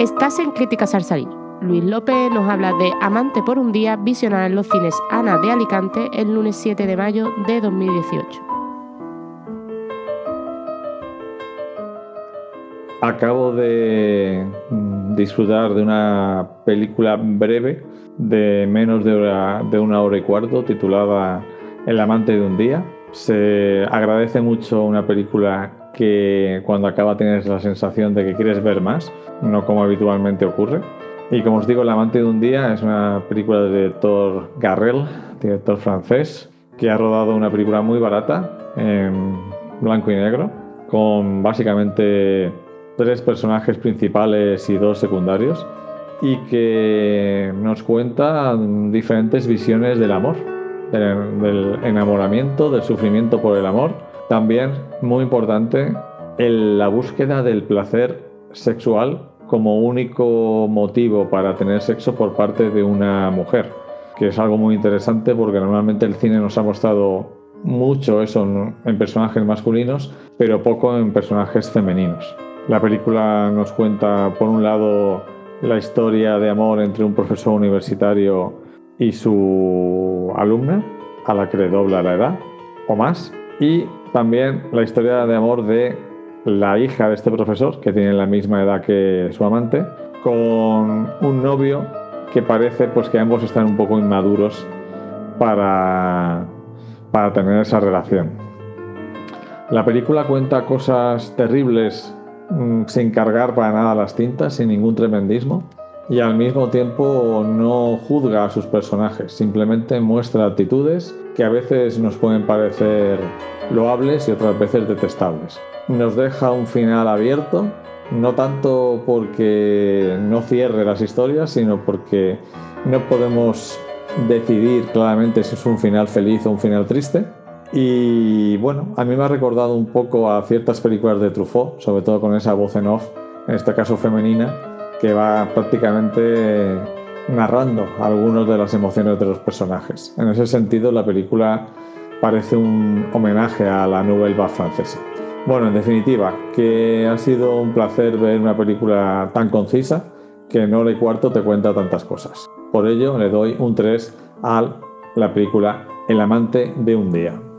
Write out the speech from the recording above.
Estás en Críticas al. Luis López nos habla de Amante por un día, visionada en los cines Ana de Alicante el lunes 7 de mayo de 2018. Acabo de mm, disfrutar de una película breve de menos de una, hora y cuarto titulada El amante de un día. Se agradece mucho una película que cuando acaba tienes la sensación de que quieres ver más, no como habitualmente ocurre. Y como os digo, El amante de un día es una película de director Garrel, director francés, que ha rodado una película muy barata en blanco y negro, con básicamente tres personajes principales y dos secundarios, y que nos cuenta diferentes visiones del amor, del, enamoramiento, del sufrimiento por el amor. También, muy importante, la búsqueda del placer sexual como único motivo para tener sexo por parte de una mujer, que es algo muy interesante porque normalmente el cine nos ha mostrado mucho eso en personajes masculinos, pero poco en personajes femeninos. La película nos cuenta, por un lado, la historia de amor entre un profesor universitario y su alumna, a la que le dobla la edad o más, y también la historia de amor de la hija de este profesor, que tiene la misma edad que su amante, con un novio que parece pues que ambos están un poco inmaduros para, para tener esa relación. La película cuenta cosas terribles mm, sin cargar para nada las tintas, sin ningún tremendismo, y al mismo tiempo no juzga a sus personajes, simplemente muestra actitudes que a veces nos pueden parecer loables y otras veces detestables nos deja un final abierto, no tanto porque no cierre las historias, sino porque no podemos decidir claramente si es un final feliz o un final triste. Y bueno, a mí me ha recordado un poco a ciertas películas de Truffaut, sobre todo con esa voz en off, en este caso femenina, que va prácticamente narrando algunas de las emociones de los personajes. En ese sentido, la película parece un homenaje a la Nouvelle francesa. Bueno, en definitiva, que ha sido un placer ver una película tan concisa que en hora y cuarto te cuenta tantas cosas. Por ello le doy un 3 a la película El amante de un día.